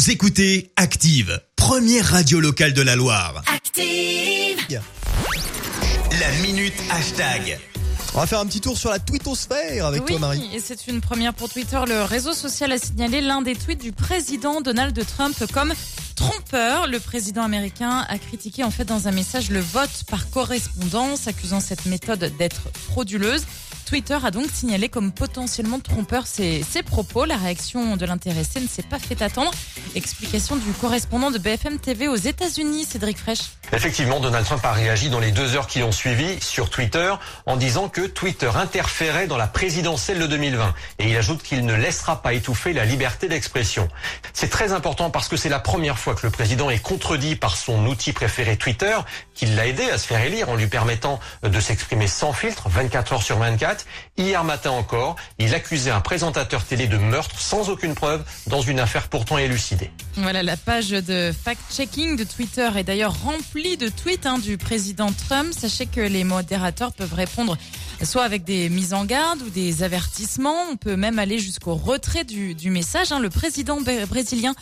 Vous écoutez Active, première radio locale de la Loire. Active. La minute hashtag. On va faire un petit tour sur la twittosphère avec oui, toi Marie. et c'est une première pour Twitter. Le réseau social a signalé l'un des tweets du président Donald Trump comme trompeur. Le président américain a critiqué en fait dans un message le vote par correspondance, accusant cette méthode d'être frauduleuse. Twitter a donc signalé comme potentiellement trompeur ses, propos. La réaction de l'intéressé ne s'est pas fait attendre. Explication du correspondant de BFM TV aux États-Unis, Cédric Fraîche. Effectivement, Donald Trump a réagi dans les deux heures qui ont suivi sur Twitter en disant que Twitter interférait dans la présidentielle de 2020. Et il ajoute qu'il ne laissera pas étouffer la liberté d'expression. C'est très important parce que c'est la première fois que le président est contredit par son outil préféré Twitter, qui l'a aidé à se faire élire en lui permettant de s'exprimer sans filtre, 24 heures sur 24. Hier matin encore, il accusait un présentateur télé de meurtre sans aucune preuve dans une affaire pourtant élucidée. Voilà, la page de fact-checking de Twitter est d'ailleurs remplie de tweets hein, du président Trump. Sachez que les modérateurs peuvent répondre soit avec des mises en garde ou des avertissements. On peut même aller jusqu'au retrait du, du message. Hein. Le président brésilien,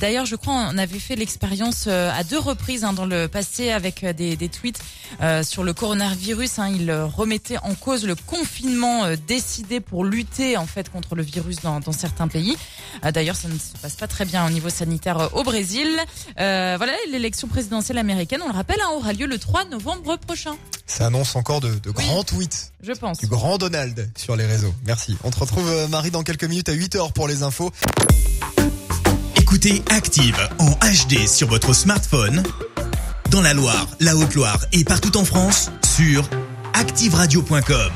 d'ailleurs, je crois, on avait fait l'expérience euh, à deux reprises hein, dans le passé avec euh, des, des tweets euh, sur le coronavirus. Hein. Il remettait en cause le confinement euh, décidé pour lutter en fait contre le virus dans, dans certains pays. Euh, D'ailleurs, ça ne se passe pas très bien au niveau sanitaire euh, au Brésil. Euh, voilà, l'élection présidentielle américaine, on le rappelle, hein, aura lieu le 3 novembre prochain. Ça annonce encore de, de grands tweets, Je pense. du grand Donald sur les réseaux. Merci. On te retrouve euh, Marie dans quelques minutes à 8h pour les infos. Écoutez Active en HD sur votre smartphone, dans la Loire, la Haute-Loire et partout en France, sur activeradio.com.